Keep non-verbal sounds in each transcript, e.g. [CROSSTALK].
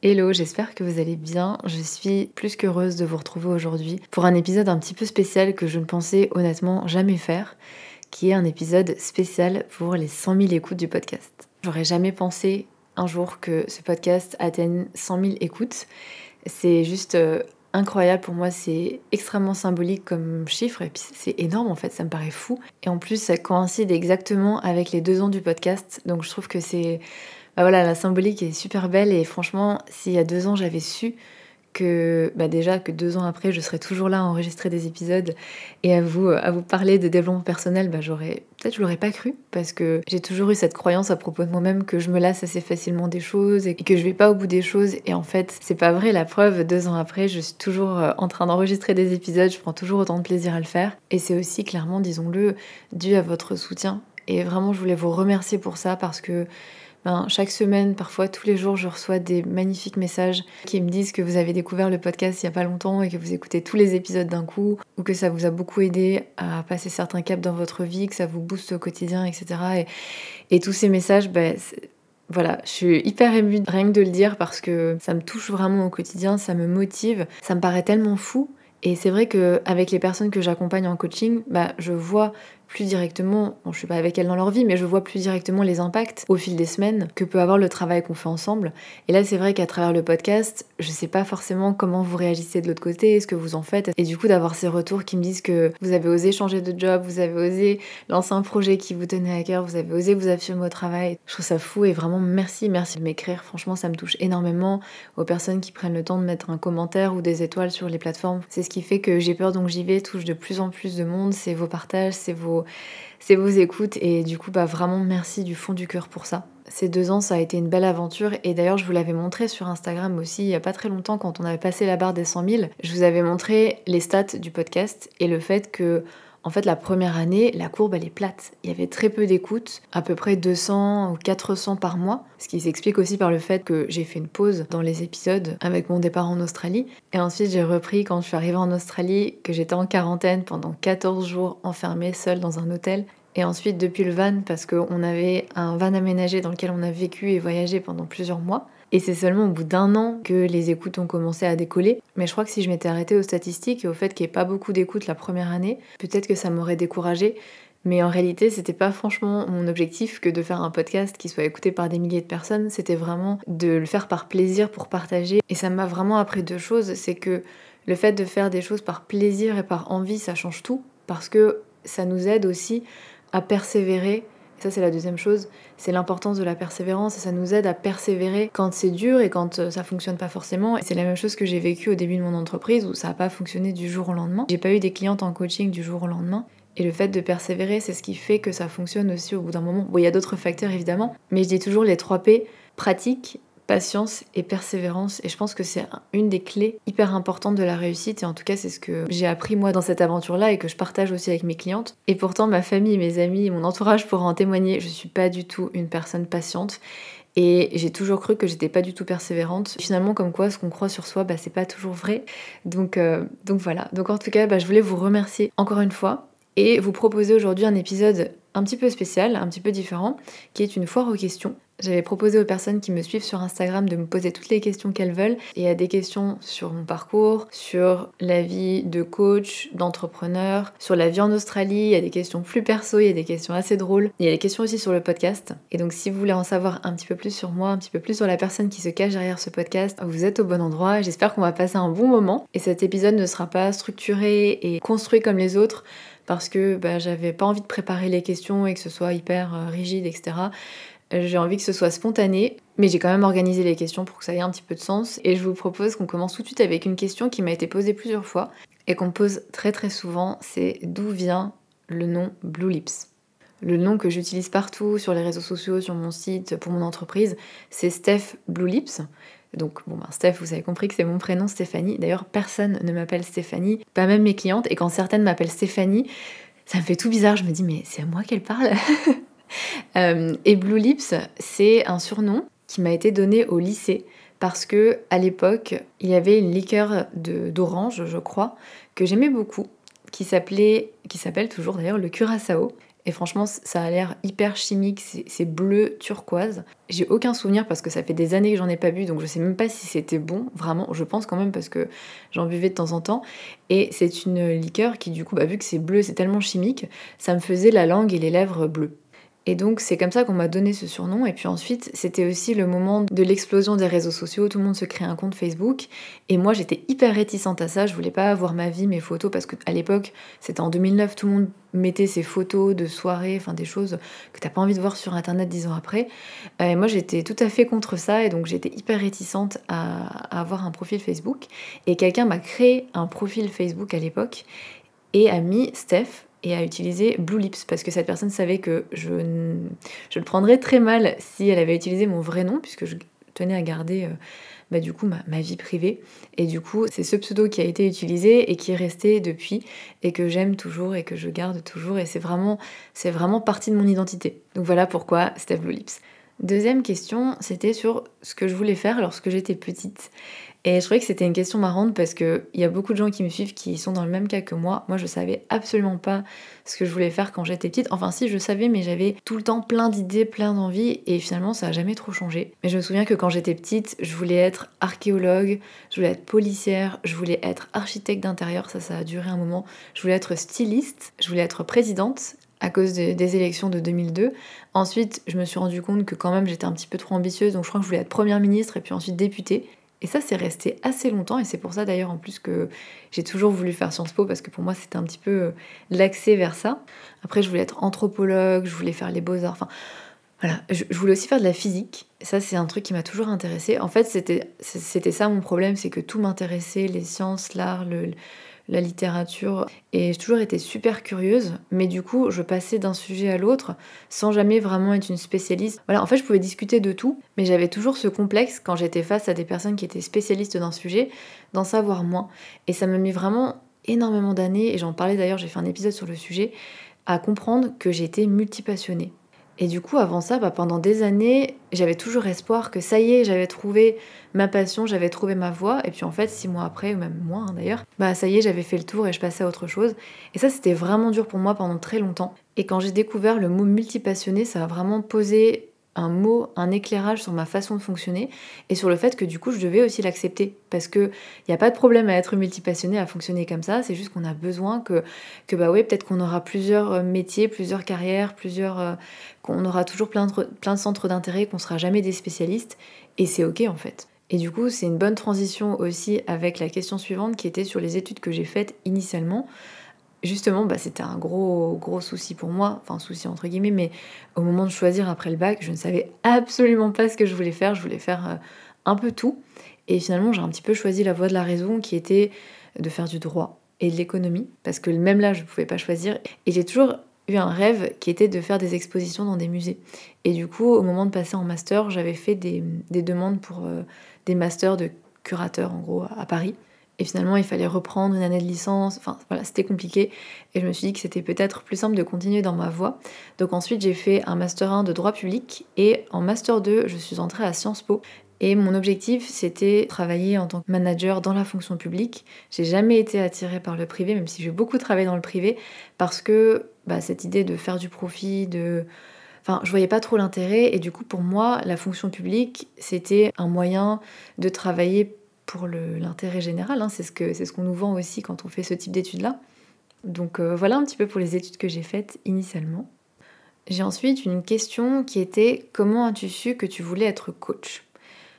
Hello, j'espère que vous allez bien. Je suis plus qu'heureuse de vous retrouver aujourd'hui pour un épisode un petit peu spécial que je ne pensais honnêtement jamais faire, qui est un épisode spécial pour les 100 000 écoutes du podcast. J'aurais jamais pensé un jour que ce podcast atteigne 100 000 écoutes. C'est juste euh, incroyable pour moi, c'est extrêmement symbolique comme chiffre et puis c'est énorme en fait, ça me paraît fou. Et en plus, ça coïncide exactement avec les deux ans du podcast, donc je trouve que c'est bah voilà, la symbolique est super belle et franchement, s'il y a deux ans j'avais su que bah déjà que deux ans après je serais toujours là à enregistrer des épisodes et à vous à vous parler de développement personnel, bah j'aurais peut-être je l'aurais pas cru parce que j'ai toujours eu cette croyance à propos de moi-même que je me lasse assez facilement des choses et que je vais pas au bout des choses et en fait c'est pas vrai. La preuve deux ans après je suis toujours euh, en train d'enregistrer des épisodes, je prends toujours autant de plaisir à le faire et c'est aussi clairement disons-le dû à votre soutien et vraiment je voulais vous remercier pour ça parce que ben, chaque semaine, parfois tous les jours, je reçois des magnifiques messages qui me disent que vous avez découvert le podcast il n'y a pas longtemps et que vous écoutez tous les épisodes d'un coup, ou que ça vous a beaucoup aidé à passer certains caps dans votre vie, que ça vous booste au quotidien, etc. Et, tous ces messages, ben, voilà, je suis hyper émue rien que de le dire parce que ça me touche vraiment au quotidien, ça me motive, ça me paraît tellement fou. Et c'est vrai qu'avec les personnes que j'accompagne en coaching, bah, je vois plus directement, bon, je suis pas avec elles dans leur vie, mais je vois plus directement les impacts au fil des semaines que peut avoir le travail qu'on fait ensemble. Et là, c'est vrai qu'à travers le podcast, je sais pas forcément comment vous réagissez de l'autre côté, ce que vous en faites. Et du coup, d'avoir ces retours qui me disent que vous avez osé changer de job, vous avez osé lancer un projet qui vous tenait à cœur, vous avez osé vous affirmer au travail. Je trouve ça fou et vraiment merci, merci de m'écrire. Franchement, ça me touche énormément aux personnes qui prennent le temps de mettre un commentaire ou des étoiles sur les plateformes. C'est ce qui fait que j'ai peur donc j'y vais touche de plus en plus de monde. C'est vos partages, c'est vos c'est vos écoutes et du coup bah vraiment merci du fond du cœur pour ça. Ces deux ans ça a été une belle aventure et d'ailleurs je vous l'avais montré sur Instagram aussi il y a pas très longtemps quand on avait passé la barre des 100 000. Je vous avais montré les stats du podcast et le fait que en fait, la première année, la courbe, elle est plate. Il y avait très peu d'écoutes, à peu près 200 ou 400 par mois, ce qui s'explique aussi par le fait que j'ai fait une pause dans les épisodes avec mon départ en Australie. Et ensuite, j'ai repris quand je suis arrivée en Australie, que j'étais en quarantaine pendant 14 jours enfermée seule dans un hôtel. Et ensuite, depuis le van, parce qu'on avait un van aménagé dans lequel on a vécu et voyagé pendant plusieurs mois. Et c'est seulement au bout d'un an que les écoutes ont commencé à décoller. Mais je crois que si je m'étais arrêtée aux statistiques et au fait qu'il n'y ait pas beaucoup d'écoutes la première année, peut-être que ça m'aurait découragée. Mais en réalité, c'était pas franchement mon objectif que de faire un podcast qui soit écouté par des milliers de personnes. C'était vraiment de le faire par plaisir pour partager. Et ça m'a vraiment appris deux choses. C'est que le fait de faire des choses par plaisir et par envie, ça change tout. Parce que ça nous aide aussi à persévérer ça, c'est la deuxième chose, c'est l'importance de la persévérance et ça nous aide à persévérer quand c'est dur et quand euh, ça fonctionne pas forcément. Et c'est la même chose que j'ai vécu au début de mon entreprise où ça n'a pas fonctionné du jour au lendemain. J'ai pas eu des clientes en coaching du jour au lendemain. Et le fait de persévérer, c'est ce qui fait que ça fonctionne aussi au bout d'un moment. Bon, il y a d'autres facteurs évidemment, mais je dis toujours les 3 P pratique, patience et persévérance. Et je pense que c'est une des clés hyper importantes de la réussite. Et en tout cas, c'est ce que j'ai appris moi dans cette aventure-là et que je partage aussi avec mes clientes. Et pourtant, ma famille, mes amis, mon entourage pourra en témoigner. Je suis pas du tout une personne patiente. Et j'ai toujours cru que j'étais pas du tout persévérante. Finalement, comme quoi, ce qu'on croit sur soi, bah, c'est pas toujours vrai. Donc, euh, donc voilà. Donc en tout cas, bah, je voulais vous remercier encore une fois et vous proposer aujourd'hui un épisode un petit peu spécial, un petit peu différent, qui est une foire aux questions. J'avais proposé aux personnes qui me suivent sur Instagram de me poser toutes les questions qu'elles veulent. Et il y a des questions sur mon parcours, sur la vie de coach, d'entrepreneur, sur la vie en Australie. Il y a des questions plus perso, il y a des questions assez drôles. Il y a des questions aussi sur le podcast. Et donc si vous voulez en savoir un petit peu plus sur moi, un petit peu plus sur la personne qui se cache derrière ce podcast, vous êtes au bon endroit. J'espère qu'on va passer un bon moment. Et cet épisode ne sera pas structuré et construit comme les autres parce que bah, j'avais pas envie de préparer les questions et que ce soit hyper euh, rigide, etc. J'ai envie que ce soit spontané, mais j'ai quand même organisé les questions pour que ça ait un petit peu de sens. Et je vous propose qu'on commence tout de suite avec une question qui m'a été posée plusieurs fois et qu'on pose très très souvent, c'est d'où vient le nom Blue Lips? Le nom que j'utilise partout sur les réseaux sociaux, sur mon site, pour mon entreprise, c'est Steph Blue Lips. Donc bon, ben, Steph, vous avez compris que c'est mon prénom Stéphanie. D'ailleurs, personne ne m'appelle Stéphanie, pas même mes clientes. Et quand certaines m'appellent Stéphanie, ça me fait tout bizarre. Je me dis, mais c'est à moi qu'elle parle [LAUGHS] Et Blue Lips, c'est un surnom qui m'a été donné au lycée parce que à l'époque, il y avait une liqueur d'orange, je crois, que j'aimais beaucoup, qui s'appelait, qui s'appelle toujours d'ailleurs le curaçao. Et franchement, ça a l'air hyper chimique, c'est bleu turquoise. J'ai aucun souvenir parce que ça fait des années que j'en ai pas bu, donc je sais même pas si c'était bon, vraiment. Je pense quand même parce que j'en buvais de temps en temps. Et c'est une liqueur qui, du coup, bah, vu que c'est bleu, c'est tellement chimique, ça me faisait la langue et les lèvres bleues. Et donc c'est comme ça qu'on m'a donné ce surnom. Et puis ensuite, c'était aussi le moment de l'explosion des réseaux sociaux. Tout le monde se crée un compte Facebook. Et moi, j'étais hyper réticente à ça. Je voulais pas avoir ma vie, mes photos, parce qu'à l'époque, c'était en 2009, tout le monde mettait ses photos de soirée, enfin des choses que t'as pas envie de voir sur Internet dix ans après. Et moi, j'étais tout à fait contre ça. Et donc j'étais hyper réticente à avoir un profil Facebook. Et quelqu'un m'a créé un profil Facebook à l'époque et a mis Steph et à utiliser Blue Lips parce que cette personne savait que je, je le prendrais très mal si elle avait utilisé mon vrai nom puisque je tenais à garder euh, bah, du coup ma, ma, vie privée. Et du coup c'est ce pseudo qui a été utilisé et qui est resté depuis et que j'aime toujours et que je garde toujours et c'est vraiment c'est vraiment partie de mon identité. Donc voilà pourquoi Steph Blue Lips. Deuxième question c'était sur ce que je voulais faire lorsque j'étais petite et je trouvais que c'était une question marrante parce qu'il y a beaucoup de gens qui me suivent qui sont dans le même cas que moi. Moi, je savais absolument pas ce que je voulais faire quand j'étais petite. Enfin, si, je savais, mais j'avais tout le temps plein d'idées, plein d'envies. Et finalement, ça a jamais trop changé. Mais je me souviens que quand j'étais petite, je voulais être archéologue, je voulais être policière, je voulais être architecte d'intérieur. Ça, ça a duré un moment. Je voulais être styliste, je voulais être présidente à cause des élections de 2002. Ensuite, je me suis rendu compte que quand même j'étais un petit peu trop ambitieuse, donc je crois que je voulais être première ministre et puis ensuite députée. Et ça, c'est resté assez longtemps, et c'est pour ça d'ailleurs en plus que j'ai toujours voulu faire Sciences Po, parce que pour moi c'était un petit peu euh, l'accès vers ça. Après, je voulais être anthropologue, je voulais faire les beaux-arts, enfin voilà, je, voulais aussi faire de la physique. Ça, c'est un truc qui m'a toujours intéressé. En fait, c'était ça mon problème, c'est que tout m'intéressait, les sciences, l'art, le, la littérature. Et j'ai toujours été super curieuse, mais du coup, je passais d'un sujet à l'autre sans jamais vraiment être une spécialiste. Voilà, en fait, je pouvais discuter de tout, mais j'avais toujours ce complexe quand j'étais face à des personnes qui étaient spécialistes d'un sujet, d'en savoir moins. Et ça m'a mis vraiment énormément d'années, et j'en parlais d'ailleurs, j'ai fait un épisode sur le sujet, à comprendre que j'étais multipassionnée. Et du coup, avant ça, bah, pendant des années, j'avais toujours espoir que ça y est, j'avais trouvé ma passion, j'avais trouvé ma voie. Et puis en fait, six mois après, ou même moins hein, d'ailleurs, bah ça y est, j'avais fait le tour et je passais à autre chose. Et ça, c'était vraiment dur pour moi pendant très longtemps. Et quand j'ai découvert le mot multipassionné, ça a vraiment posé un mot, un éclairage sur ma façon de fonctionner et sur le fait que du coup je devais aussi l'accepter. Parce que il n'y a pas de problème à être multipassionné, à fonctionner comme ça, c'est juste qu'on a besoin que, que bah peut-être qu'on aura plusieurs euh, métiers, plusieurs carrières, plusieurs, euh, qu'on aura toujours plein de, plein de centres d'intérêt, qu'on sera jamais des spécialistes. Et c'est ok en fait. Et du coup, c'est une bonne transition aussi avec la question suivante qui était sur les études que j'ai faites initialement justement, bah, c'était un gros, gros souci pour moi, enfin souci entre guillemets, mais au moment de choisir après le bac, je ne savais absolument pas ce que je voulais faire, je voulais faire euh, un peu tout. Et finalement, j'ai un petit peu choisi la voie de la raison qui était de faire du droit et de l'économie, parce que même là, je ne pouvais pas choisir. Et j'ai toujours eu un rêve qui était de faire des expositions dans des musées. Et du coup, au moment de passer en master, j'avais fait des, demandes pour euh, des masters de curateur, en gros, à Paris. Et finalement, il fallait reprendre une année de licence. Enfin, voilà, c'était compliqué. Et je me suis dit que c'était peut-être plus simple de continuer dans ma voie. Donc ensuite, j'ai fait un Master 1 de droit public. Et en Master 2, je suis entrée à Sciences Po. Et mon objectif, c'était travailler en tant que manager dans la fonction publique. J'ai jamais été attirée par le privé, même si j'ai beaucoup travaillé dans le privé, parce que bah, cette idée de faire du profit, de... Enfin, je voyais pas trop l'intérêt. Et du coup, pour moi, la fonction publique, c'était un moyen de travailler pour l'intérêt général. Hein. C'est ce qu'on ce qu'on nous vend aussi quand on fait ce type d'études-là. Donc euh, voilà un petit peu pour les études que j'ai faites initialement. J'ai ensuite une question qui était comment as-tu su que tu voulais être coach?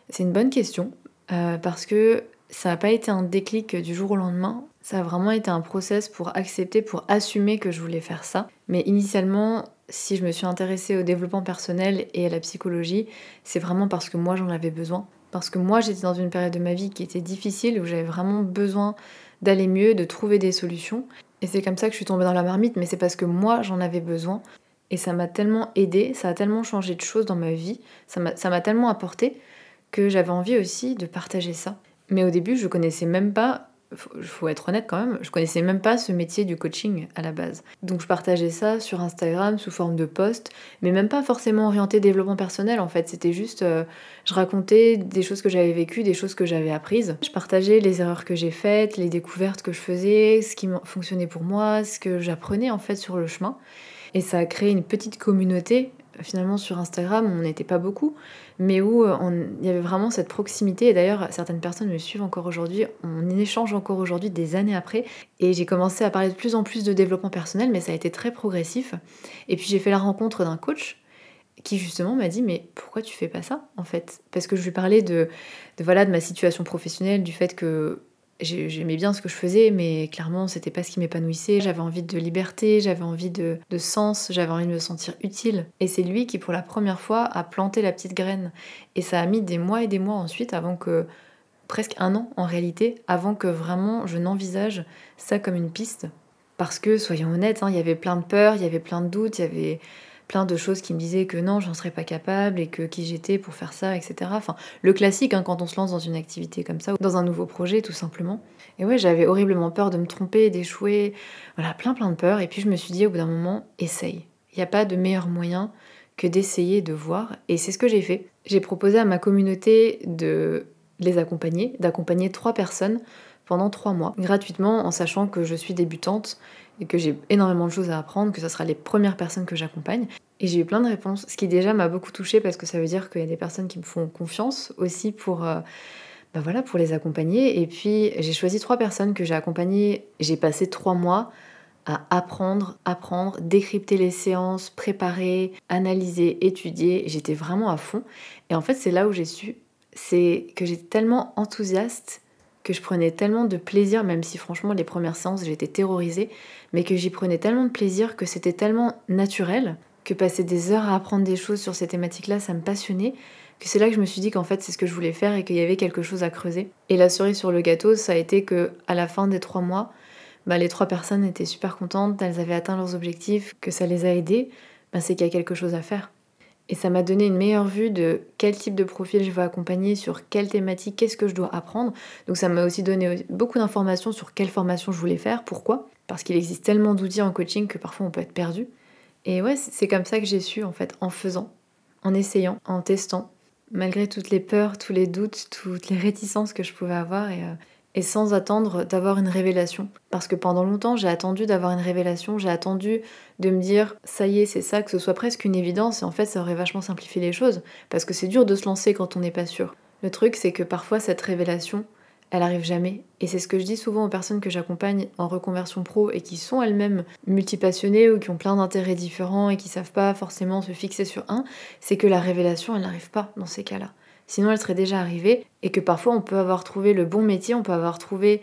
C'est une bonne question euh, parce que ça n'a pas été un déclic du jour au lendemain. Ça a vraiment été un process pour accepter, pour assumer que je voulais faire ça. Mais initialement, si je me suis intéressée au développement personnel et à la psychologie, c'est vraiment parce que moi j'en avais besoin. Parce que moi, j'étais dans une période de ma vie qui était difficile, où j'avais vraiment besoin d'aller mieux, de trouver des solutions. Et c'est comme ça que je suis tombée dans la marmite, mais c'est parce que moi, j'en avais besoin. Et ça m'a tellement aidé, ça a tellement changé de choses dans ma vie, ça m'a tellement apporté que j'avais envie aussi de partager ça. Mais au début, je connaissais même pas il faut être honnête quand même, je connaissais même pas ce métier du coaching à la base. Donc je partageais ça sur Instagram sous forme de post, mais même pas forcément orienté développement personnel en fait. C'était juste, euh, je racontais des choses que j'avais vécues, des choses que j'avais apprises. Je partageais les erreurs que j'ai faites, les découvertes que je faisais, ce qui fonctionnait pour moi, ce que j'apprenais en fait sur le chemin. Et ça a créé une petite communauté finalement sur Instagram, on n'était pas beaucoup, mais où euh, il y avait vraiment cette proximité. Et d'ailleurs, certaines personnes me suivent encore aujourd'hui, on échange encore aujourd'hui des années après. Et j'ai commencé à parler de plus en plus de développement personnel, mais ça a été très progressif. Et puis j'ai fait la rencontre d'un coach qui justement m'a dit mais pourquoi tu fais pas ça en fait? Parce que je lui parlais de, voilà de ma situation professionnelle, du fait que j'aimais bien ce que je faisais, mais clairement, c'était pas ce qui m'épanouissait. J'avais envie de liberté, j'avais envie de, sens, j'avais envie de me sentir utile. Et c'est lui qui, pour la première fois, a planté la petite graine. Et ça a mis des mois et des mois ensuite avant que, presque un an en réalité, avant que vraiment je n'envisage ça comme une piste. Parce que, soyons honnêtes, hein, il y avait plein de peurs, il y avait plein de doutes, il y avait plein de choses qui me disaient que non, j'en serais pas capable et que qui j'étais pour faire ça, etc. Enfin, le classique hein, quand on se lance dans une activité comme ça ou dans un nouveau projet, tout simplement. Et ouais, j'avais horriblement peur de me tromper, d'échouer, voilà, plein plein de peurs. Et puis je me suis dit au bout d'un moment, essaye. Il n'y a pas de meilleur moyen que d'essayer de voir. Et c'est ce que j'ai fait. J'ai proposé à ma communauté de les accompagner, d'accompagner trois personnes pendant trois mois, gratuitement, en sachant que je suis débutante et que j'ai énormément de choses à apprendre, que ce sera les premières personnes que j'accompagne. Et j'ai eu plein de réponses, ce qui déjà m'a beaucoup touchée parce que ça veut dire qu'il y a des personnes qui me font confiance aussi pour, bah voilà, pour les accompagner. Et puis j'ai choisi trois personnes que j'ai accompagnées. J'ai passé trois mois à apprendre, apprendre, décrypter les séances, préparer, analyser, étudier. J'étais vraiment à fond. Et en fait, c'est là où j'ai su, c'est que j'étais tellement enthousiaste que je prenais tellement de plaisir, même si franchement les premières séances j'étais terrorisée, mais que j'y prenais tellement de plaisir, que c'était tellement naturel, que passer des heures à apprendre des choses sur ces thématiques-là, ça me passionnait, que c'est là que je me suis dit qu'en fait c'est ce que je voulais faire et qu'il y avait quelque chose à creuser. Et la cerise sur le gâteau, ça a été que à la fin des trois mois, bah, les trois personnes étaient super contentes, elles avaient atteint leurs objectifs, que ça les a aidées, bah, c'est qu'il y a quelque chose à faire. Et ça m'a donné une meilleure vue de quel type de profil je veux accompagner, sur quelle thématique, qu'est-ce que je dois apprendre. Donc ça m'a aussi donné beaucoup d'informations sur quelle formation je voulais faire, pourquoi. Parce qu'il existe tellement d'outils en coaching que parfois on peut être perdu. Et ouais, c'est comme ça que j'ai su en fait, en faisant, en essayant, en testant, malgré toutes les peurs, tous les doutes, toutes les réticences que je pouvais avoir. Et, euh, et sans attendre d'avoir une révélation. Parce que pendant longtemps, j'ai attendu d'avoir une révélation, j'ai attendu de me dire ça y est, c'est ça, que ce soit presque une évidence, et en fait, ça aurait vachement simplifié les choses. Parce que c'est dur de se lancer quand on n'est pas sûr. Le truc, c'est que parfois, cette révélation, elle arrive jamais. Et c'est ce que je dis souvent aux personnes que j'accompagne en reconversion pro et qui sont elles-mêmes multipassionnées ou qui ont plein d'intérêts différents et qui savent pas forcément se fixer sur un, c'est que la révélation, elle n'arrive pas dans ces cas-là sinon elle serait déjà arrivée, et que parfois on peut avoir trouvé le bon métier, on peut avoir trouvé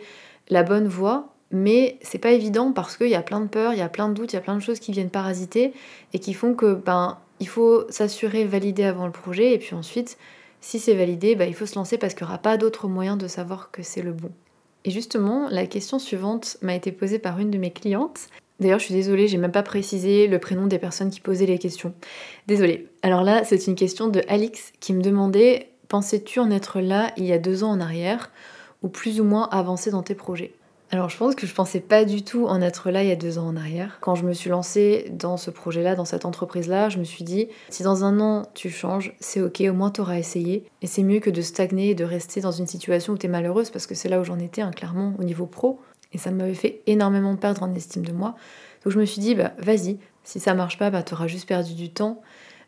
la bonne voie, mais c'est pas évident parce qu'il y a plein de peurs, il y a plein de doutes, il y a plein de choses qui viennent parasiter et qui font que ben il faut s'assurer, valider avant le projet, et puis ensuite, si c'est validé, ben, il faut se lancer parce qu'il n'y aura pas d'autre moyen de savoir que c'est le bon. Et justement, la question suivante m'a été posée par une de mes clientes. D'ailleurs, je suis désolée, j'ai même pas précisé le prénom des personnes qui posaient les questions. Désolée. Alors là, c'est une question de Alix qui me demandait Pensais-tu en être là il y a deux ans en arrière ou plus ou moins avancé dans tes projets? Alors je pense que je pensais pas du tout en être là il y a deux ans en arrière. Quand je me suis lancée dans ce projet-là, dans cette entreprise-là, je me suis dit, si dans un an tu changes, c'est ok, au moins t'auras essayé. Et c'est mieux que de stagner et de rester dans une situation où t'es malheureuse, parce que c'est là où j'en étais, hein, clairement, au niveau pro. Et ça m'avait fait énormément perdre en estime de moi. Donc je me suis dit, bah vas-y, si ça marche pas, bah t'auras juste perdu du temps.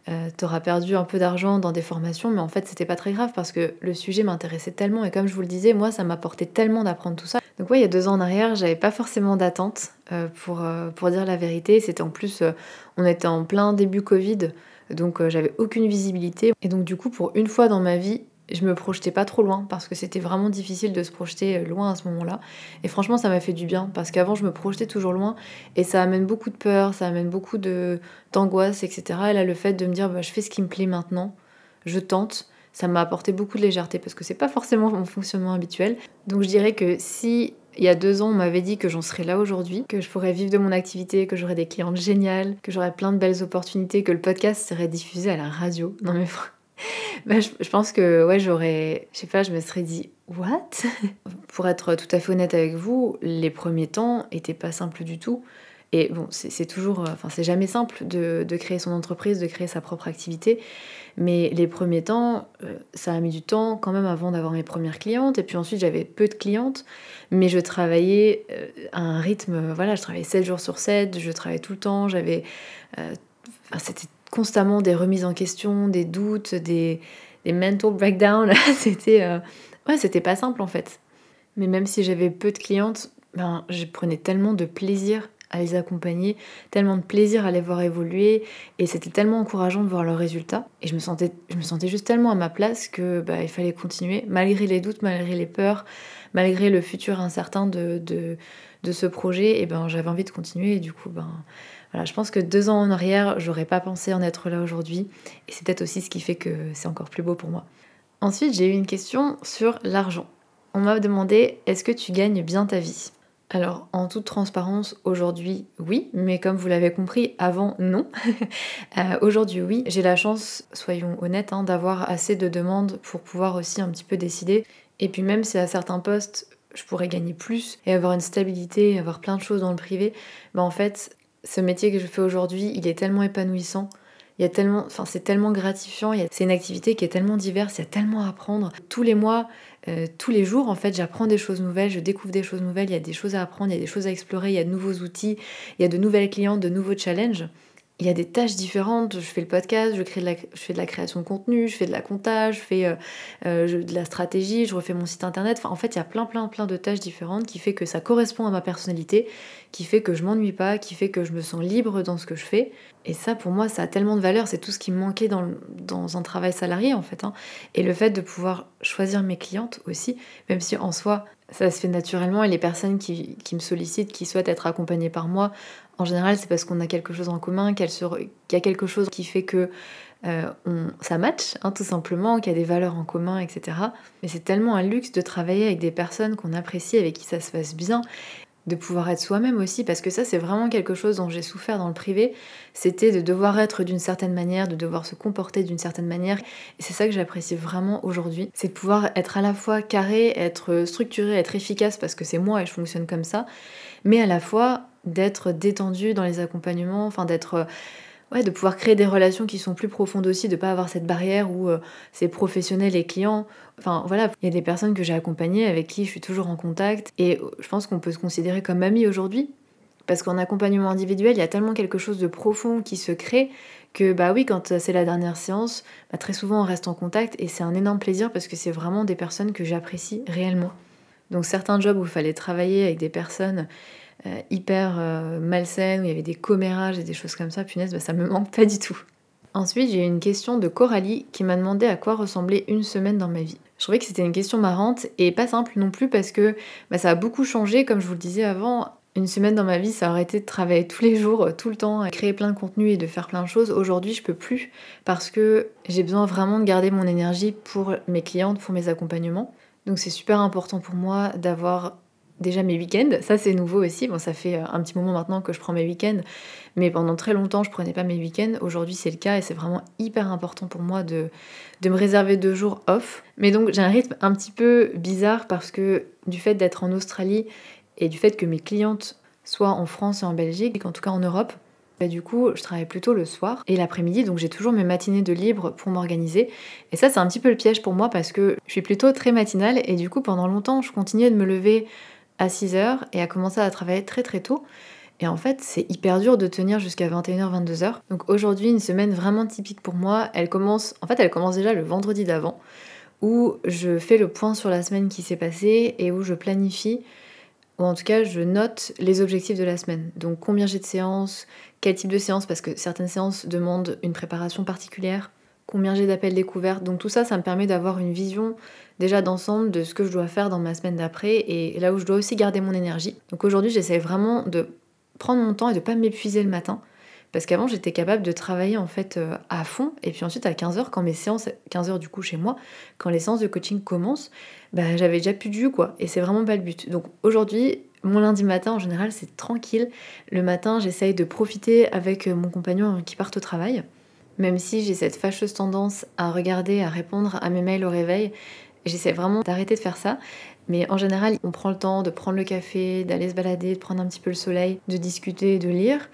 Euh, t'auras perdu un peu d'argent dans des formations, mais en fait c'était pas très grave parce que le sujet m'intéressait tellement et comme je vous le disais, moi ça m'apportait tellement d'apprendre tout ça. Donc ouais, il y a deux ans en arrière, j'avais pas forcément d'attente euh, pour, euh, pour dire la vérité. C'était en plus, on était en plein début Covid, donc j'avais aucune visibilité. Et donc du coup, pour une fois dans ma vie, je me projetais pas trop loin parce que c'était vraiment difficile de se projeter loin à ce moment-là. Et franchement, ça m'a fait du bien parce qu'avant, je me projetais toujours loin et ça amène beaucoup de peur, ça amène beaucoup de d'angoisse, etc. Et là, le fait de me dire, bah, je fais ce qui me plaît maintenant, je tente, ça m'a apporté beaucoup de légèreté parce que c'est pas forcément mon fonctionnement habituel. Donc je dirais que si il y a deux ans, on m'avait dit que j'en serais là aujourd'hui, que je pourrais vivre de mon activité, que j'aurais des clientes géniales, que j'aurais plein de belles opportunités, que le podcast serait diffusé à la radio. Non mais [LAUGHS] bah, je, pense que ouais, j'aurais, je sais pas, je me serais dit what? [LAUGHS] Pour être tout à fait honnête avec vous, les premiers temps étaient pas simples du tout. Et bon, c'est toujours, enfin, c'est jamais simple de, de, créer son entreprise, de créer sa propre activité. Mais les premiers temps, euh, ça a mis du temps quand même avant d'avoir mes premières clientes. Et puis ensuite, j'avais peu de clientes, mais je travaillais euh, à un rythme, voilà, je travaillais 7 jours sur 7, je travaillais tout le temps, j'avais. Euh, c'était constamment des remises en question, des doutes, des, des mental breakdowns. [LAUGHS] c'était. ouais, c'était pas simple en fait. Mais même si j'avais peu de clientes, ben, je prenais tellement de plaisir à les accompagner, tellement de plaisir à les voir évoluer, et c'était tellement encourageant de voir leurs résultats. Et je me sentais, je me sentais juste tellement à ma place que bah, il fallait continuer, malgré les doutes, malgré les peurs, malgré le futur incertain de, de, de ce projet. Et ben j'avais envie de continuer, et du coup ben voilà, je pense que deux ans en arrière, j'aurais pas pensé en être là aujourd'hui, et c'est peut-être aussi ce qui fait que c'est encore plus beau pour moi. Ensuite, j'ai eu une question sur l'argent. On m'a demandé est-ce que tu gagnes bien ta vie? Alors, en toute transparence, aujourd'hui, oui, mais comme vous l'avez compris, avant, non. [LAUGHS] Euh, aujourd'hui, oui, j'ai la chance, soyons honnêtes, hein, d'avoir assez de demandes pour pouvoir aussi un petit peu décider. Et puis même si à certains postes, je pourrais gagner plus et avoir une stabilité, avoir plein de choses dans le privé, bah en fait, ce métier que je fais aujourd'hui, il est tellement épanouissant. Il y a tellement, enfin c'est tellement gratifiant. C'est une activité qui est tellement diverse. Il y a tellement à apprendre. Tous les mois, euh, tous les jours, en fait, j'apprends des choses nouvelles, je découvre des choses nouvelles, il y a des choses à apprendre, il y a des choses à explorer, il y a de nouveaux outils, il y a de nouvelles clientes, de nouveaux challenges il y a des tâches différentes. Je fais le podcast, je, fais de la création de contenu, je fais de la comptage, je fais euh, euh, de la stratégie, je refais mon site internet. Enfin, en fait, il y a plein, plein, plein de tâches différentes qui fait que ça correspond à ma personnalité, qui fait que je m'ennuie pas, qui fait que je me sens libre dans ce que je fais. Et ça, pour moi, ça a tellement de valeur. C'est tout ce qui me manquait dans, dans un travail salarié, en fait. Hein. Et le fait de pouvoir choisir mes clientes aussi, même si en soi, ça se fait naturellement et les personnes qui, qui, me sollicitent, qui souhaitent être accompagnées par moi, en général, c'est parce qu'on a quelque chose en commun, qu'il y a quelque chose qui fait que euh, ça match, hein, tout simplement, qu'il y a des valeurs en commun, etc. Mais c'est tellement un luxe de travailler avec des personnes qu'on apprécie, avec qui ça se passe bien, de pouvoir être soi-même aussi, parce que ça, c'est vraiment quelque chose dont j'ai souffert dans le privé. C'était de devoir être d'une certaine manière, de devoir se comporter d'une certaine manière. Et c'est ça que j'apprécie vraiment aujourd'hui. C'est de pouvoir être à la fois carré, être structuré, être efficace, parce que c'est moi et je fonctionne comme ça, mais à la fois d'être détendu dans les accompagnements, enfin d'être euh, ouais, de pouvoir créer des relations qui sont plus profondes aussi, de pas avoir cette barrière où euh, c'est professionnel et client. Enfin voilà, il y a des personnes que j'ai accompagnées avec qui je suis toujours en contact et euh, je pense qu'on peut se considérer comme amis aujourd'hui. Parce qu'en accompagnement individuel, il y a tellement quelque chose de profond qui se crée que bah oui, quand c'est la dernière séance, bah, très souvent on reste en contact et c'est un énorme plaisir parce que c'est vraiment des personnes que j'apprécie réellement. Donc certains jobs où il fallait travailler avec des personnes euh, hyper euh, malsaine, où il y avait des commérages et des choses comme ça, punaise, bah, ça me [LAUGHS] manque pas du tout. Ensuite, j'ai eu une question de Coralie qui m'a demandé à quoi ressemblait une semaine dans ma vie. Je trouvais que c'était une question marrante et pas simple non plus parce que bah, ça a beaucoup changé, comme je vous le disais avant. Une semaine dans ma vie, ça aurait été de travailler tous les jours, euh, tout le temps, créer plein de contenu et de faire plein de choses. Aujourd'hui, je peux plus parce que j'ai besoin vraiment de garder mon énergie pour mes clientes, pour mes accompagnements. Donc c'est super important pour moi d'avoir déjà mes week-ends. Ça, c'est nouveau aussi. Bon, ça fait euh, un petit moment maintenant que je prends mes week-ends, mais pendant très longtemps, je prenais pas mes week-ends. Aujourd'hui, c'est le cas et c'est vraiment hyper important pour moi de, de me réserver deux jours off. Mais donc, j'ai un rythme un petit peu bizarre parce que du fait d'être en Australie et du fait que mes clientes soient en France et en Belgique, en tout cas en Europe, bah, du coup, je travaille plutôt le soir et l'après-midi, donc j'ai toujours mes matinées de libre pour m'organiser. Et ça, c'est un petit peu le piège pour moi parce que je suis plutôt très matinale et du coup, pendant longtemps, je continuais de me lever à 6h et à commencer à travailler très très tôt. Et en fait, c'est hyper dur de tenir jusqu'à 21h, 22h. Donc aujourd'hui, une semaine vraiment typique pour moi, elle commence, en fait, elle commence déjà le vendredi d'avant, où je fais le point sur la semaine qui s'est passée et où je planifie, ou en tout cas, je note les objectifs de la semaine. Donc combien j'ai de séances, quel type de séance, parce que certaines séances demandent une préparation particulière, combien j'ai d'appels découverts. Donc tout ça, ça me permet d'avoir une vision déjà d'ensemble de ce que je dois faire dans ma semaine d'après et là où je dois aussi garder mon énergie. Donc aujourd'hui, j'essaie vraiment de prendre mon temps et de pas m'épuiser le matin. Parce qu'avant, j'étais capable de travailler en fait euh, à fond. Et puis ensuite, à 15h, quand mes séances, 15h du coup chez moi, quand les séances de coaching commencent, bah, j'avais déjà plus de jus quoi. Et c'est vraiment pas le but. Donc aujourd'hui, mon lundi matin en général, c'est tranquille. Le matin, j'essaye de profiter avec euh, mon compagnon qui part au travail. Même si j'ai cette fâcheuse tendance à regarder, à répondre à mes mails au réveil, j'essaie vraiment d'arrêter de faire ça. Mais en général, on prend le temps de prendre le café, d'aller se balader, de prendre un petit peu le soleil, de discuter, de lire.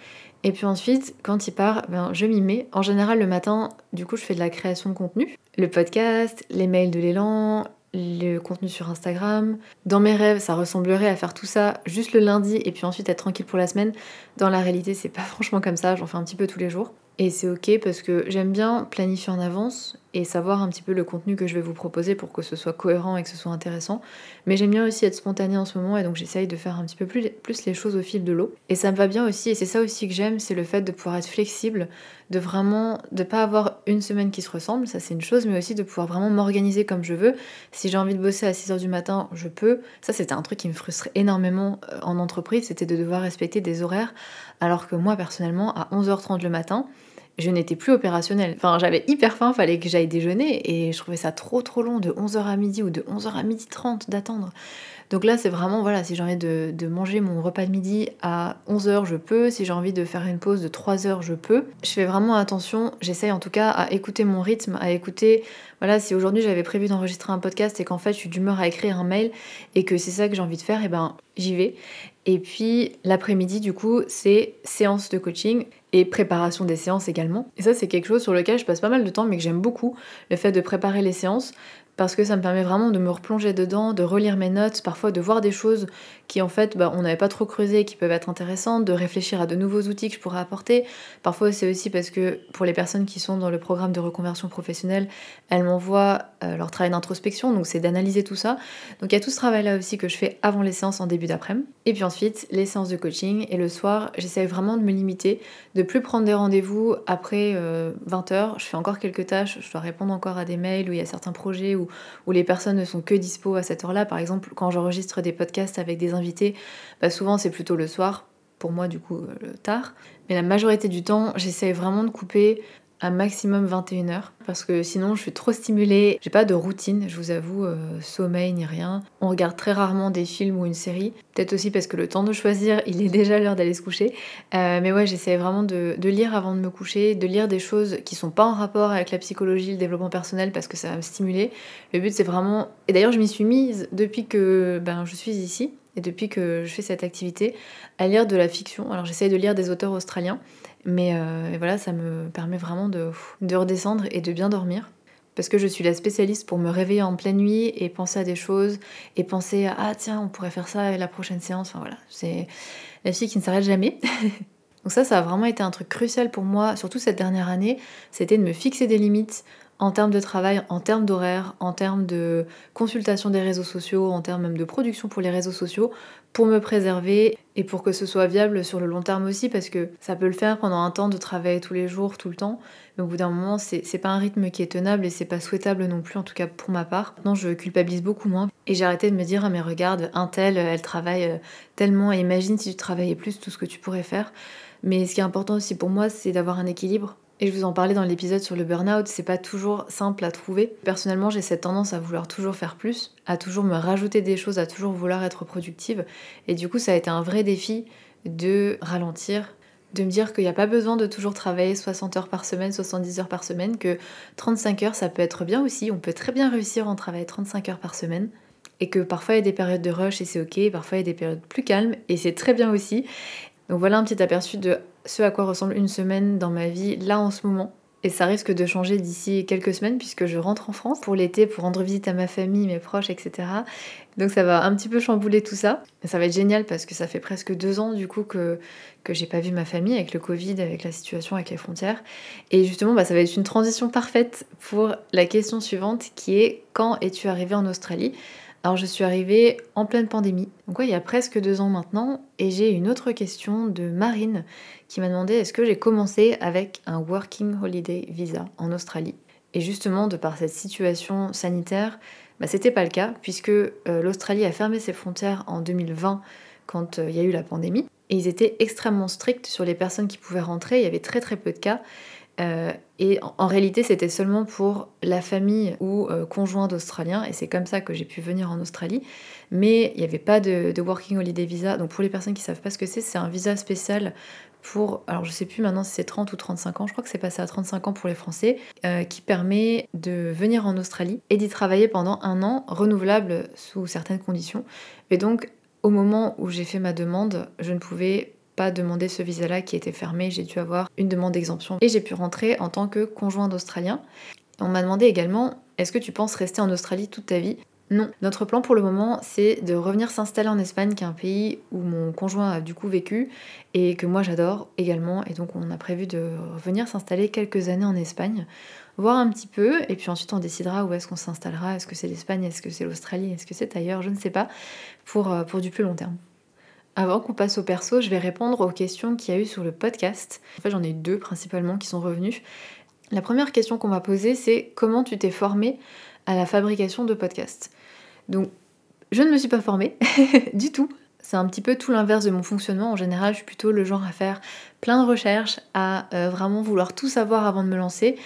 Et puis ensuite, quand il part, ben, je m'y mets. En général, le matin, du coup, je fais de la création de contenu. Le podcast, les mails de l'élan, le contenu sur Instagram. Dans mes rêves, ça ressemblerait à faire tout ça juste le lundi et puis ensuite être tranquille pour la semaine. Dans la réalité, c'est pas [LAUGHS] franchement comme ça, j'en fais un petit peu tous les jours. Et c'est ok parce que j'aime bien planifier en avance et savoir un petit peu le contenu que je vais vous proposer pour que ce soit cohérent et que ce soit intéressant. Mais j'aime bien aussi être spontanée en ce moment et donc j'essaye de faire un petit peu plus, les choses au fil de l'eau. Et ça me va bien aussi et c'est ça aussi que j'aime, c'est le fait de pouvoir être flexible, de vraiment de pas avoir une semaine qui se ressemble, ça c'est une chose, mais aussi de pouvoir vraiment m'organiser comme je veux. Si j'ai envie de bosser à 6h du matin, je peux. Ça c'était un truc qui me frustrait énormément euh, en entreprise, c'était de devoir respecter des horaires alors que moi personnellement à 11h30 le matin, je n'étais plus opérationnelle. Enfin, j'avais hyper faim, fallait que j'aille déjeuner et je trouvais ça trop trop long de 11h à midi ou de 11h à midi 30 d'attendre. Donc là, c'est vraiment, voilà, si j'ai envie de, manger mon repas de midi à 11h, je peux. Si j'ai envie de faire une pause de 3 heures, je peux. Je fais vraiment attention, j'essaye en tout cas à écouter mon rythme, à écouter, voilà, si aujourd'hui j'avais prévu d'enregistrer un podcast et qu'en fait je suis d'humeur à écrire un mail et que c'est ça que j'ai envie de faire, et eh ben j'y vais. Et puis l'après-midi, du coup, c'est séance de coaching et préparation des séances également. Et ça, c'est quelque chose sur lequel je passe pas mal de temps, mais que j'aime beaucoup, le fait de préparer les séances parce que ça me permet vraiment de me replonger dedans, de relire mes notes, parfois de voir des choses qui en fait bah, on n'avait pas trop creusé qui peuvent être intéressantes, de réfléchir à de nouveaux outils que je pourrais apporter. Parfois c'est aussi parce que pour les personnes qui sont dans le programme de reconversion professionnelle, elles m'envoient euh, leur travail d'introspection, donc c'est d'analyser tout ça. Donc il y a tout ce travail là aussi que je fais avant les séances en début d'après-midi. Et puis ensuite les séances de coaching et le soir j'essaie vraiment de me limiter, de plus prendre des rendez-vous après 20h. Euh, je fais encore quelques tâches, je dois répondre encore à des mails où il y a certains projets où, où les personnes ne sont que dispo à cette heure-là. Par exemple quand j'enregistre des podcasts avec des invités, bah souvent c'est plutôt le soir, pour moi du coup le tard. Mais la majorité du temps, j'essaie vraiment de couper un maximum 21h parce que sinon je suis trop stimulée. J'ai pas de routine, je vous avoue, euh, sommeil ni rien. On regarde très rarement des films ou une série. Peut-être aussi parce que le temps de choisir, il est déjà l'heure d'aller se coucher. Euh, mais ouais, j'essaie vraiment de, lire avant de me coucher, de lire des choses qui sont pas en rapport avec la psychologie, le développement personnel parce que ça va me stimuler. Le but c'est vraiment. Et d'ailleurs, je m'y suis mise depuis que ben, je suis ici et depuis que je fais cette activité à lire de la fiction. Alors j'essaye de lire des auteurs australiens, mais euh, voilà, ça me permet vraiment de, de redescendre et de bien dormir. Parce que je suis la spécialiste pour me réveiller en pleine nuit et penser à des choses et penser à ah tiens on pourrait faire ça la prochaine séance. Enfin voilà, c'est la fille qui ne s'arrête jamais. [LAUGHS] Donc ça, ça a vraiment été un truc crucial pour moi, surtout cette dernière année, c'était de me fixer des limites en termes de travail, en termes d'horaire, en termes de consultation des réseaux sociaux, en termes même de production pour les réseaux sociaux, pour me préserver et pour que ce soit viable sur le long terme aussi, parce que ça peut le faire pendant un temps de travailler tous les jours, tout le temps, mais au bout d'un moment, c'est pas un rythme qui est tenable et c'est pas souhaitable non plus, en tout cas pour ma part. Non, je culpabilise beaucoup moins et j'ai arrêté de me dire, ah mais regarde, un tel, elle travaille euh, tellement, et imagine si tu travaillais plus tout ce que tu pourrais faire. Mais ce qui est important aussi pour moi, c'est d'avoir un équilibre et je vous en parlais dans l'épisode sur le burn-out, c'est pas toujours simple à trouver. Personnellement, j'ai cette tendance à vouloir toujours faire plus, à toujours me rajouter des choses, à toujours vouloir être productive. Et du coup, ça a été un vrai défi de ralentir, de me dire qu'il n'y a pas besoin de toujours travailler 60 heures par semaine, 70 heures par semaine, que 35 heures ça peut être bien aussi, on peut très bien réussir en travaillant 35 heures par semaine, et que parfois il y a des périodes de rush et c'est ok, parfois il y a des périodes plus calmes et c'est très bien aussi. Donc voilà un petit aperçu de ce à quoi ressemble une semaine dans ma vie là en ce moment. Et ça risque de changer d'ici quelques semaines puisque je rentre en France pour l'été pour rendre visite à ma famille, mes proches, etc. Donc ça va un petit peu chambouler tout ça. Mais ça va être génial parce que ça fait presque deux ans du coup que, que j'ai pas vu ma famille avec le Covid, avec la situation, avec les frontières. Et justement, bah, ça va être une transition parfaite pour la question suivante qui est quand es-tu arrivé en Australie? Alors je suis arrivée en pleine pandémie, donc il y a presque deux ans maintenant, et j'ai une autre question de Marine qui m'a demandé est-ce que j'ai commencé avec un Working Holiday Visa en Australie? Et justement, de par cette situation sanitaire, bah, c'était pas le cas, puisque euh, l'Australie a fermé ses frontières en 2020 quand euh, il y a eu la pandémie, et ils étaient extrêmement stricts sur les personnes qui pouvaient rentrer, il y avait très très peu de cas. Euh, et en, réalité, c'était seulement pour la famille ou euh, conjoint d'Australiens, et c'est comme ça que j'ai pu venir en Australie. Mais il n'y avait pas de, Working Holiday Visa. Donc pour les personnes qui ne savent pas ce que c'est, c'est un visa spécial pour, alors je sais plus maintenant si c'est 30 ou 35 ans, je crois que c'est passé à 35 ans pour les Français, euh, qui permet de venir en Australie et d'y travailler pendant un an, renouvelable sous certaines conditions. Et donc, au moment où j'ai fait ma demande, je ne pouvais pas demander ce visa-là qui était fermé, j'ai dû avoir une demande d'exemption et j'ai pu rentrer en tant que conjoint d'Australien. On m'a demandé également est-ce que tu penses rester en Australie toute ta vie? Non, notre plan pour le moment, c'est de revenir s'installer en Espagne, qui est un pays où mon conjoint a du coup vécu et que moi j'adore également. Et donc on a prévu de revenir s'installer quelques années en Espagne, voir un petit peu, et puis ensuite on décidera où est-ce qu'on s'installera. Est-ce que c'est l'Espagne, est-ce que c'est l'Australie, est-ce que c'est ailleurs, je ne sais pas, pour, euh, pour du plus long terme. Avant qu'on passe au perso, je vais répondre aux questions qu'il y a eu sur le podcast. En fait, j'en ai deux principalement qui sont revenues. La première question qu'on m'a posée, c'est comment tu t'es formé à la fabrication de podcasts? Donc, je ne me suis pas formée [LAUGHS] du tout. C'est un petit peu tout l'inverse de mon fonctionnement. En général, je suis plutôt le genre à faire plein de recherches, à euh, vraiment vouloir tout savoir avant de me lancer.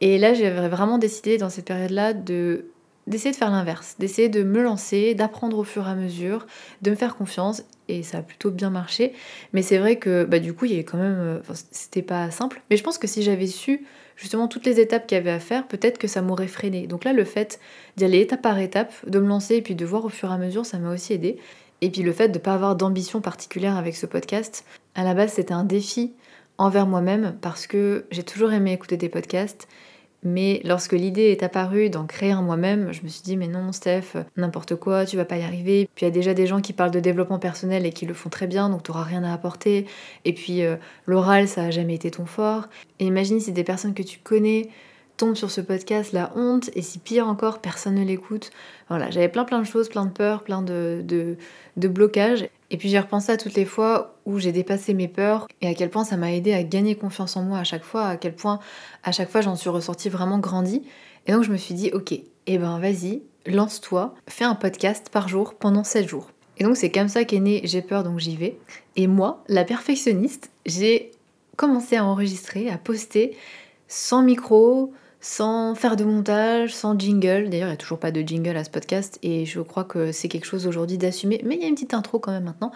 Et là, j'avais vraiment décidé dans cette période-là de d'essayer de faire l'inverse, d'essayer de me lancer, d'apprendre au fur et à mesure, de me faire confiance et ça a plutôt bien marché. Mais c'est vrai que bah, du coup, il y avait quand même. Euh, c'était pas simple. Mais je pense que si j'avais su justement toutes les étapes qu'il y avait à faire, peut-être que ça m'aurait freiné. Donc là, le fait d'y aller étape par étape, de me lancer et puis de voir au fur et à mesure, ça m'a aussi aidé. Et puis le fait de ne pas avoir d'ambition particulière avec ce podcast, à la base, c'était un défi envers moi-même parce que j'ai toujours aimé écouter des podcasts mais lorsque l'idée est apparue d'en créer un moi-même, je me suis dit mais non Steph, n'importe quoi, tu vas pas y arriver. Puis il y a déjà des gens qui parlent de développement personnel et qui le font très bien, donc tu n'auras rien à apporter. Et puis euh, l'oral, ça a jamais été ton fort. Et imagine si des personnes que tu connais tombent sur ce podcast, la honte, et si pire encore, personne ne l'écoute. Voilà, j'avais plein plein de choses, plein de peurs, plein de, blocages. Et puis j'ai repensé à toutes les fois où j'ai dépassé mes peurs et à quel point ça m'a aidé à gagner confiance en moi à chaque fois, à quel point à chaque fois j'en suis ressortie vraiment grandi. Et donc je me suis dit, ok, eh ben vas-y, lance-toi, fais un podcast par jour pendant 7 jours. Et donc c'est comme ça qu'est né J'ai peur donc j'y vais. Et moi, la perfectionniste, j'ai commencé à enregistrer, à poster sans micro, sans faire de montage, sans jingle. D'ailleurs, il n'y a toujours pas de jingle à ce podcast et je crois que c'est quelque chose aujourd'hui d'assumer. Mais il y a une petite intro quand même maintenant.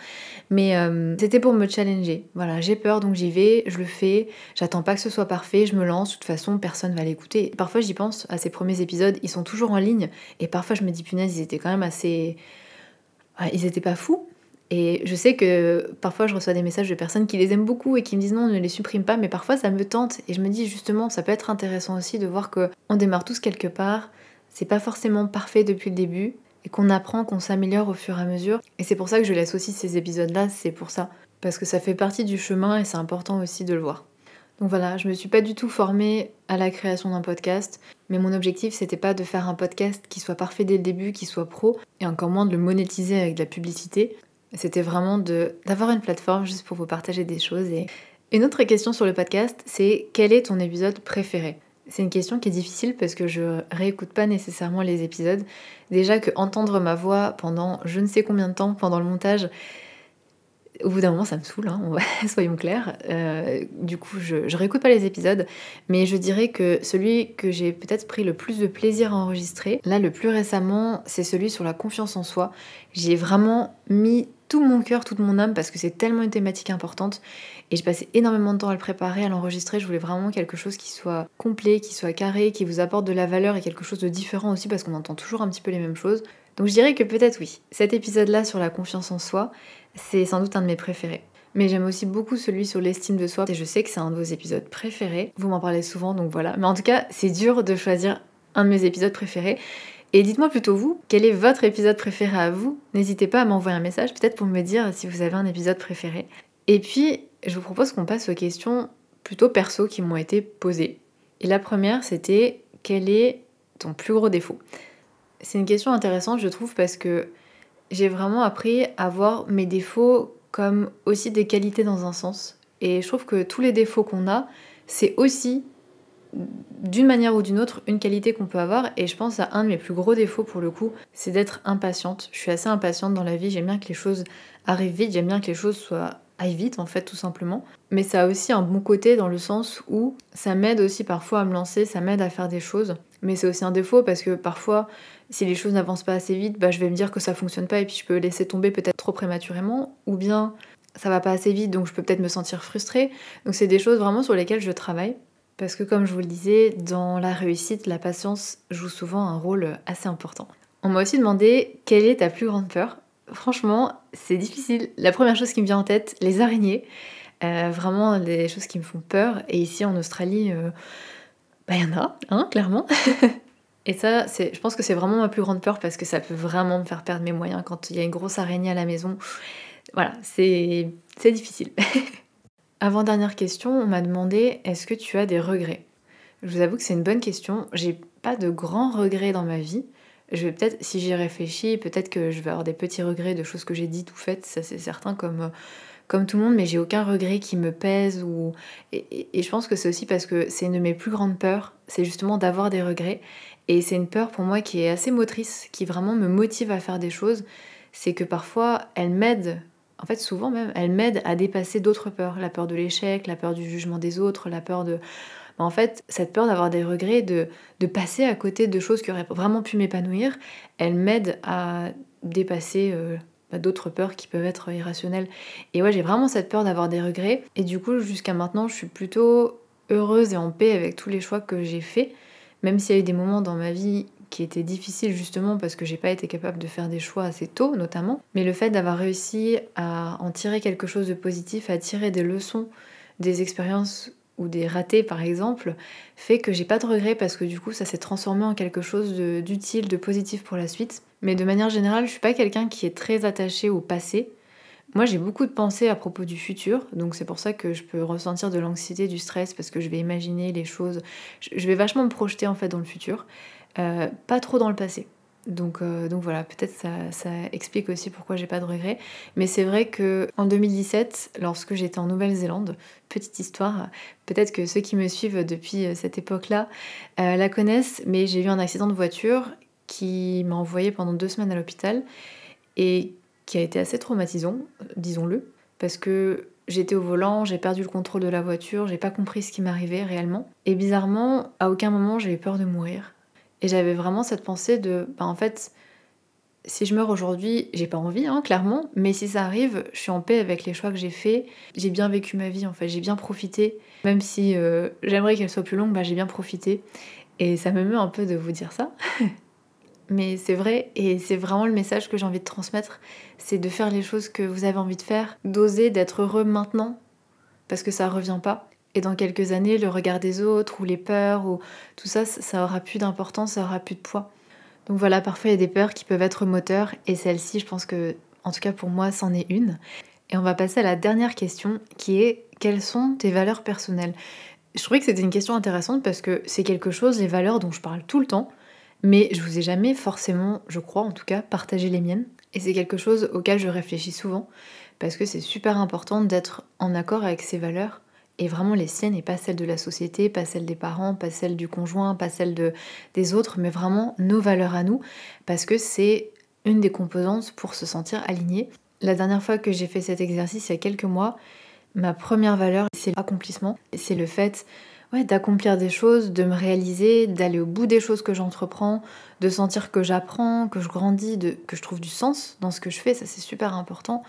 Mais euh, c'était pour me challenger. Voilà, j'ai peur donc j'y vais, je le fais. J'attends pas que ce soit parfait, je me lance. De toute façon, personne va l'écouter. Parfois, j'y pense à ces premiers épisodes, ils sont toujours en ligne et parfois je me dis punaise, ils étaient quand même assez. Ils étaient pas fous, et je sais que parfois je reçois des messages de personnes qui les aiment beaucoup et qui me disent non, ne les supprime pas, mais parfois ça me tente et je me dis justement, ça peut être intéressant aussi de voir que on démarre tous quelque part, c'est pas forcément parfait depuis le début et qu'on apprend, qu'on s'améliore au fur et à mesure. Et c'est pour ça que je laisse aussi ces épisodes-là, c'est pour ça. Parce que ça fait partie du chemin et c'est important aussi de le voir. Donc voilà, je me suis pas du tout formée à la création d'un podcast, mais mon objectif c'était pas de faire un podcast qui soit parfait dès le début, qui soit pro, et encore moins de le monétiser avec de la publicité. C'était vraiment d'avoir une plateforme juste pour vous partager des choses. Et une autre question sur le podcast, c'est quel est ton épisode préféré? C'est une question qui est difficile parce que je réécoute pas nécessairement les épisodes. Déjà que entendre ma voix pendant je ne sais combien de temps pendant le montage, au bout d'un moment, ça me saoule, hein, [LAUGHS] soyons clairs. Euh, du coup, je, je réécoute pas les épisodes, mais je dirais que celui que j'ai peut-être pris le plus de plaisir à enregistrer, là, le plus récemment, c'est celui sur la confiance en soi. J'ai vraiment mis tout mon cœur, toute mon âme, parce que c'est tellement une thématique importante. Et j'ai passé énormément de temps à le préparer, à l'enregistrer. Je voulais vraiment quelque chose qui soit complet, qui soit carré, qui vous apporte de la valeur et quelque chose de différent aussi, parce qu'on entend toujours un petit peu les mêmes choses. Donc je dirais que peut-être oui, cet épisode-là sur la confiance en soi, c'est sans doute un de mes préférés. Mais j'aime aussi beaucoup celui sur l'estime de soi, et je sais que c'est un de vos épisodes préférés. Vous m'en parlez souvent, donc voilà. Mais en tout cas, c'est dur de choisir un de mes épisodes préférés. Et dites-moi plutôt vous, quel est votre épisode préféré à vous? N'hésitez pas à m'envoyer un message, peut-être pour me dire si vous avez un épisode préféré. Et puis, je vous propose qu'on passe aux questions plutôt perso qui m'ont été posées. Et la première, c'était quel est ton plus gros défaut? C'est une question intéressante, je trouve, parce que j'ai vraiment appris à voir mes défauts comme aussi des qualités dans un sens. Et je trouve que tous les défauts qu'on a, c'est aussi d'une manière ou d'une autre une qualité qu'on peut avoir. Et je pense à un de mes plus gros défauts pour le coup c'est d'être impatiente. Je suis assez impatiente dans la vie. J'aime bien que les choses arrivent vite. J'aime bien que les choses soient aillent vite en fait tout simplement. Mais ça a aussi un bon côté dans le sens où ça m'aide aussi parfois à me lancer ça m'aide à faire des choses. Mais c'est aussi un défaut parce que parfois si les choses n'avancent pas assez vite bah, je vais me dire que ça fonctionne pas et puis je peux laisser tomber peut-être trop prématurément. Ou bien ça va pas assez vite, donc je peux peut-être me sentir frustrée. Donc c'est des choses vraiment sur lesquelles je travaille. Parce que comme je vous le disais, dans la réussite, la patience joue souvent un rôle assez important. On m'a aussi demandé quelle est ta plus grande peur. Franchement, c'est difficile. La première chose qui me vient en tête, les araignées. Euh, vraiment des choses qui me font peur. Et ici en Australie, euh, bah, il y en a, hein, clairement. [LAUGHS] Et ça, je pense que c'est vraiment ma plus grande peur parce que ça peut vraiment me faire perdre mes moyens quand il y a une grosse araignée à la maison. Voilà, c'est difficile. [LAUGHS] Avant-dernière question, on m'a demandé est-ce que tu as des regrets? Je vous avoue que c'est une bonne question. J'ai pas de grands regrets dans ma vie. Je vais peut-être, si j'y réfléchis, peut-être que je vais avoir des petits regrets de choses que j'ai dites ou faites, ça c'est certain, comme, comme tout le monde, mais j'ai aucun regret qui me pèse. Ou... Et, et je pense que c'est aussi parce que c'est une de mes plus grandes peurs, c'est justement d'avoir des regrets. Et c'est une peur pour moi qui est assez motrice, qui vraiment me motive à faire des choses. C'est que parfois, elle m'aide en fait souvent même, elle m'aide à dépasser d'autres peurs, la peur de l'échec, la peur du jugement des autres, la peur de... En fait, cette peur d'avoir des regrets, de, passer à côté de choses qui auraient vraiment pu m'épanouir, elle m'aide à dépasser euh, bah, d'autres peurs qui peuvent être irrationnelles. Et ouais, j'ai vraiment cette peur d'avoir des regrets. Et du coup, jusqu'à maintenant, je suis plutôt heureuse et en paix avec tous les choix que j'ai faits, même s'il y a eu des moments dans ma vie qui était difficile justement parce que j'ai pas été capable de faire des choix assez tôt notamment. Mais le fait d'avoir réussi à en tirer quelque chose de positif, à tirer des leçons des expériences ou des ratés par exemple, fait que j'ai pas de regrets parce que du coup ça s'est transformé en quelque chose d'utile, de, positif pour la suite. Mais de manière générale, je suis pas quelqu'un qui est très attaché au passé. Moi, j'ai beaucoup de pensées à propos du futur, donc c'est pour ça que je peux ressentir de l'anxiété, du stress, parce que je vais imaginer les choses. Je vais vachement me projeter en fait dans le futur. Euh, pas trop dans le passé. Donc, euh, donc voilà, peut-être ça, ça, explique aussi pourquoi j'ai pas de regrets. Mais c'est vrai que en 2017, lorsque j'étais en Nouvelle-Zélande, petite histoire, peut-être que ceux qui me suivent depuis euh, cette époque-là la connaissent, mais j'ai eu un accident de voiture qui m'a envoyé pendant deux semaines à l'hôpital et qui a été assez traumatisant, disons-le, parce que J'étais au volant, j'ai perdu le contrôle de la voiture, j'ai pas compris ce qui m'arrivait réellement. Et bizarrement, à aucun moment j'ai eu peur de mourir. Et j'avais vraiment cette pensée de, bah en fait, si je meurs aujourd'hui, j'ai pas envie, hein, clairement, mais si ça arrive, je suis en paix avec les choix que j'ai faits. J'ai bien vécu ma vie, en fait, j'ai bien profité. Même si euh, j'aimerais qu'elle soit plus longue, bah, j'ai bien profité. Et ça me meut un peu de vous dire ça. [LAUGHS] mais c'est vrai, et c'est vraiment le message que j'ai envie de transmettre c'est de faire les choses que vous avez envie de faire, d'oser, d'être heureux maintenant, parce que ça revient pas. Et dans quelques années, le regard des autres ou les peurs ou tout ça, ça aura plus d'importance, ça aura plus de poids. Donc voilà, parfois il y a des peurs qui peuvent être moteurs et celle-ci, je pense que, en tout cas pour moi, c'en est une. Et on va passer à la dernière question qui est quelles sont tes valeurs personnelles? Je trouvais que c'était une question intéressante parce que c'est quelque chose, les valeurs dont je parle tout le temps, mais je vous ai jamais forcément, je crois en tout cas, partagé les miennes. Et c'est quelque chose auquel je réfléchis souvent parce que c'est super important d'être en accord avec ses valeurs et vraiment les siennes et pas celles de la société, pas celles des parents, pas celles du conjoint, pas celles de, des autres, mais vraiment nos valeurs à nous, parce que c'est une des composantes pour se sentir aligné. La dernière fois que j'ai fait cet exercice, il y a quelques mois, ma première valeur, c'est l'accomplissement. C'est le fait ouais, d'accomplir des choses, de me réaliser, d'aller au bout des choses que j'entreprends, de sentir que j'apprends, que je grandis, de, que je trouve du sens dans ce que je fais, ça c'est super important,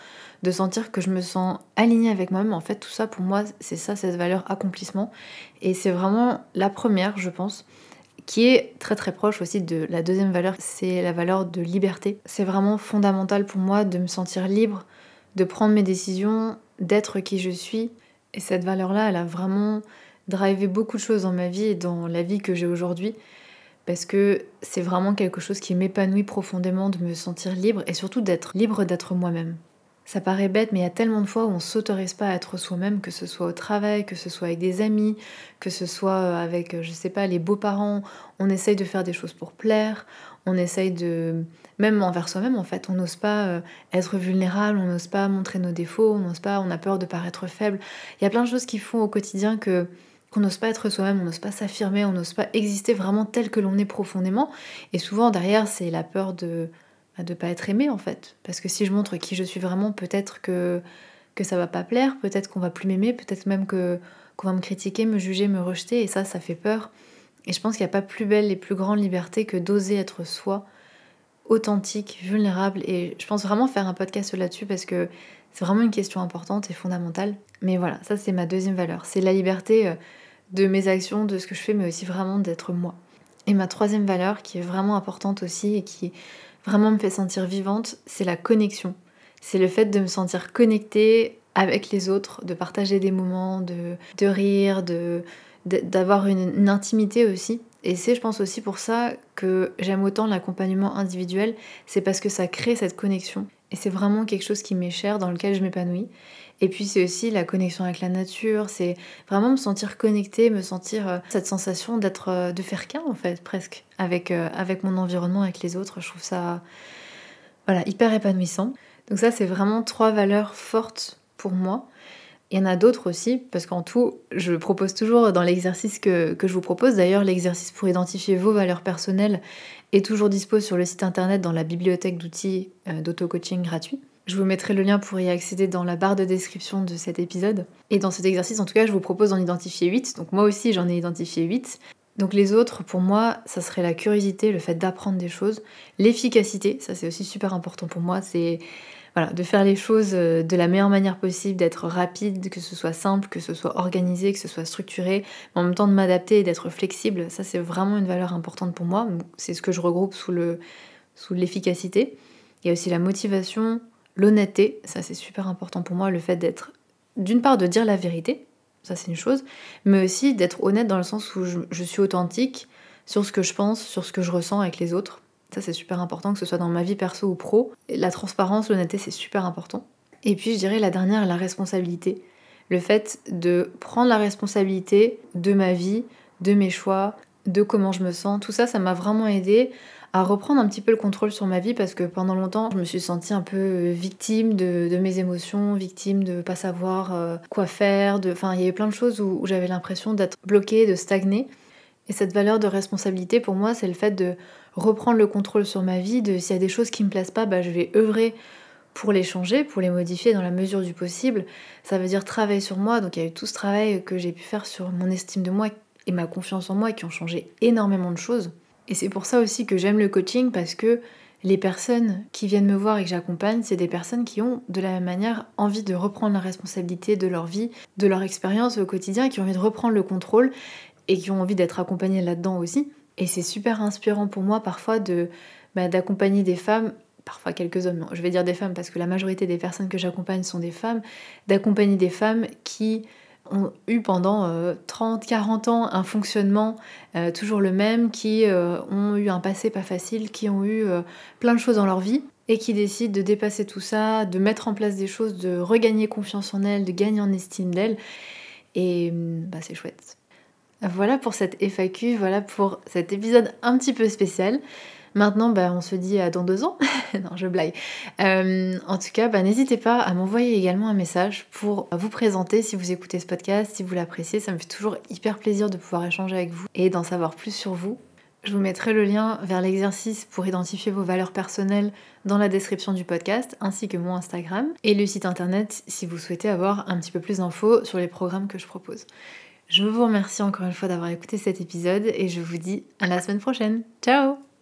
de sentir que je me sens alignée avec moi-même. En fait, tout ça pour moi, c'est ça, cette valeur accomplissement. Et c'est vraiment la première, je pense, qui est très très proche aussi de la deuxième valeur, c'est la valeur de liberté. C'est vraiment fondamental pour moi de me sentir libre, de prendre mes décisions, d'être qui je suis. Et cette valeur-là, elle a vraiment drivé beaucoup de choses dans ma vie et dans la vie que j'ai aujourd'hui parce que c'est vraiment quelque chose qui m'épanouit profondément de me sentir libre et surtout d'être libre d'être moi-même. Ça paraît bête, mais il y a tellement de fois où on s'autorise pas à être soi-même, que ce soit au travail, que ce soit avec des amis, que ce soit avec, je sais pas, les beaux-parents. On essaye de faire des choses pour plaire, on essaye de. Même envers soi-même, en fait, on n'ose pas euh, être vulnérable, on n'ose pas montrer nos défauts, on n'ose pas, on a peur de paraître faible. Il y a plein de choses qui font au quotidien que qu'on n'ose pas être soi-même, on n'ose pas s'affirmer, on n'ose pas exister vraiment tel que l'on est profondément. Et souvent derrière, c'est la peur de ne bah, pas être aimé en fait. Parce que si je montre qui je suis vraiment, peut-être que, que ça va pas plaire, peut-être qu'on va plus m'aimer, peut-être même que qu'on va me critiquer, me juger, me rejeter. Et ça, ça fait peur. Et je pense qu'il n'y a pas plus belle et plus grande liberté que d'oser être soi authentique, vulnérable. Et je pense vraiment faire un podcast là-dessus parce que c'est vraiment une question importante et fondamentale. Mais voilà, ça c'est ma deuxième valeur. C'est la liberté euh, de mes actions, de ce que je fais, mais aussi vraiment d'être moi. Et ma troisième valeur, qui est vraiment importante aussi et qui vraiment me fait sentir vivante, c'est la connexion. C'est le fait de me sentir connectée avec les autres, de partager des moments, de, de rire, de, d'avoir une, intimité aussi. Et c'est, je pense aussi pour ça que j'aime autant l'accompagnement individuel, c'est parce que ça crée cette connexion. Et c'est vraiment quelque chose qui m'est cher, dans lequel je m'épanouis. Et puis c'est aussi la connexion avec la nature, c'est vraiment me sentir connectée, me sentir euh, cette sensation d'être, euh, de faire qu'un en fait, presque, avec, euh, avec mon environnement, avec les autres. Je trouve ça voilà, hyper épanouissant. Donc ça, c'est vraiment trois valeurs fortes pour moi. Il y en a d'autres aussi, parce qu'en tout, je propose toujours dans l'exercice que, je vous propose, d'ailleurs l'exercice pour identifier vos valeurs personnelles est toujours dispo sur le site internet dans la bibliothèque d'outils d'auto-coaching gratuit. Je vous mettrai le lien pour y accéder dans la barre de description de cet épisode. Et dans cet exercice, en tout cas, je vous propose d'en identifier 8. Donc moi aussi, j'en ai identifié 8. Donc les autres, pour moi, ça serait la curiosité, le fait d'apprendre des choses, l'efficacité, ça c'est aussi super important pour moi, c'est de faire les choses euh, de la meilleure manière possible, d'être rapide, que ce soit simple, que ce soit organisé, que ce soit structuré, mais en même temps de m'adapter et d'être flexible. Ça, c'est vraiment une valeur importante pour moi. C'est ce que je regroupe sous le sous l'efficacité. Il y a aussi la motivation, l'honnêteté. Ça, c'est super important pour moi. Le fait d'être, d'une part, de dire la vérité. Ça, c'est une chose. Mais aussi d'être honnête dans le sens où je suis authentique sur ce que je pense, sur ce que je ressens avec les autres. Ça, c'est super important, que ce soit dans ma vie perso ou pro. La transparence, l'honnêteté, c'est super important. Et puis, je dirais la dernière, la responsabilité. Le fait de prendre la responsabilité de ma vie, de mes choix, de comment je me sens. Tout ça, ça m'a vraiment aidé à reprendre un petit peu le contrôle sur ma vie parce que pendant longtemps, je me suis sentie un peu victime de, mes émotions, victime de pas savoir euh, quoi faire. Enfin, il y avait plein de choses où, j'avais l'impression d'être bloquée, de stagner. Et cette valeur de responsabilité, pour moi, c'est le fait de reprendre le contrôle sur ma vie, de s'il y a des choses qui me plaisent pas, bah, je vais œuvrer pour les changer, pour les modifier dans la mesure du possible. Ça veut dire travailler sur moi, donc il y a eu tout ce travail que j'ai pu faire sur mon estime de moi et ma confiance en moi qui ont changé énormément de choses. Et c'est pour ça aussi que j'aime le coaching parce que les personnes qui viennent me voir et que j'accompagne, c'est des personnes qui ont de la même manière envie de reprendre la responsabilité de leur vie, de leur expérience au quotidien, qui ont envie de reprendre le contrôle et qui ont envie d'être accompagnées là-dedans aussi. Et c'est super inspirant pour moi parfois de bah, d'accompagner des femmes, parfois quelques hommes, je vais dire des femmes parce que la majorité des personnes que j'accompagne sont des femmes, d'accompagner des femmes qui ont eu pendant 30, euh, 40 ans un fonctionnement euh, toujours le même, qui euh, ont eu un passé pas facile, qui ont eu plein de choses dans leur vie et qui décident de dépasser tout ça, de mettre en place des choses, de regagner confiance en elles, de gagner en estime d'elles. Et bah, c'est chouette. Voilà pour cette FAQ, voilà pour cet épisode un petit peu spécial. Maintenant, bah, on se dit à dans deux ans. [LAUGHS] non, je blague. Euh, en tout cas, bah, n'hésitez pas à m'envoyer également un message pour vous présenter si vous écoutez ce podcast, si vous l'appréciez. Ça me fait toujours hyper plaisir de pouvoir échanger avec vous et d'en savoir plus sur vous. Je vous mettrai le lien vers l'exercice pour identifier vos valeurs personnelles dans la description du podcast, ainsi que mon Instagram et le site internet si vous souhaitez avoir un petit peu plus d'infos sur les programmes que je propose. Je vous remercie encore une fois d'avoir écouté cet épisode et je vous dis à la semaine prochaine. Ciao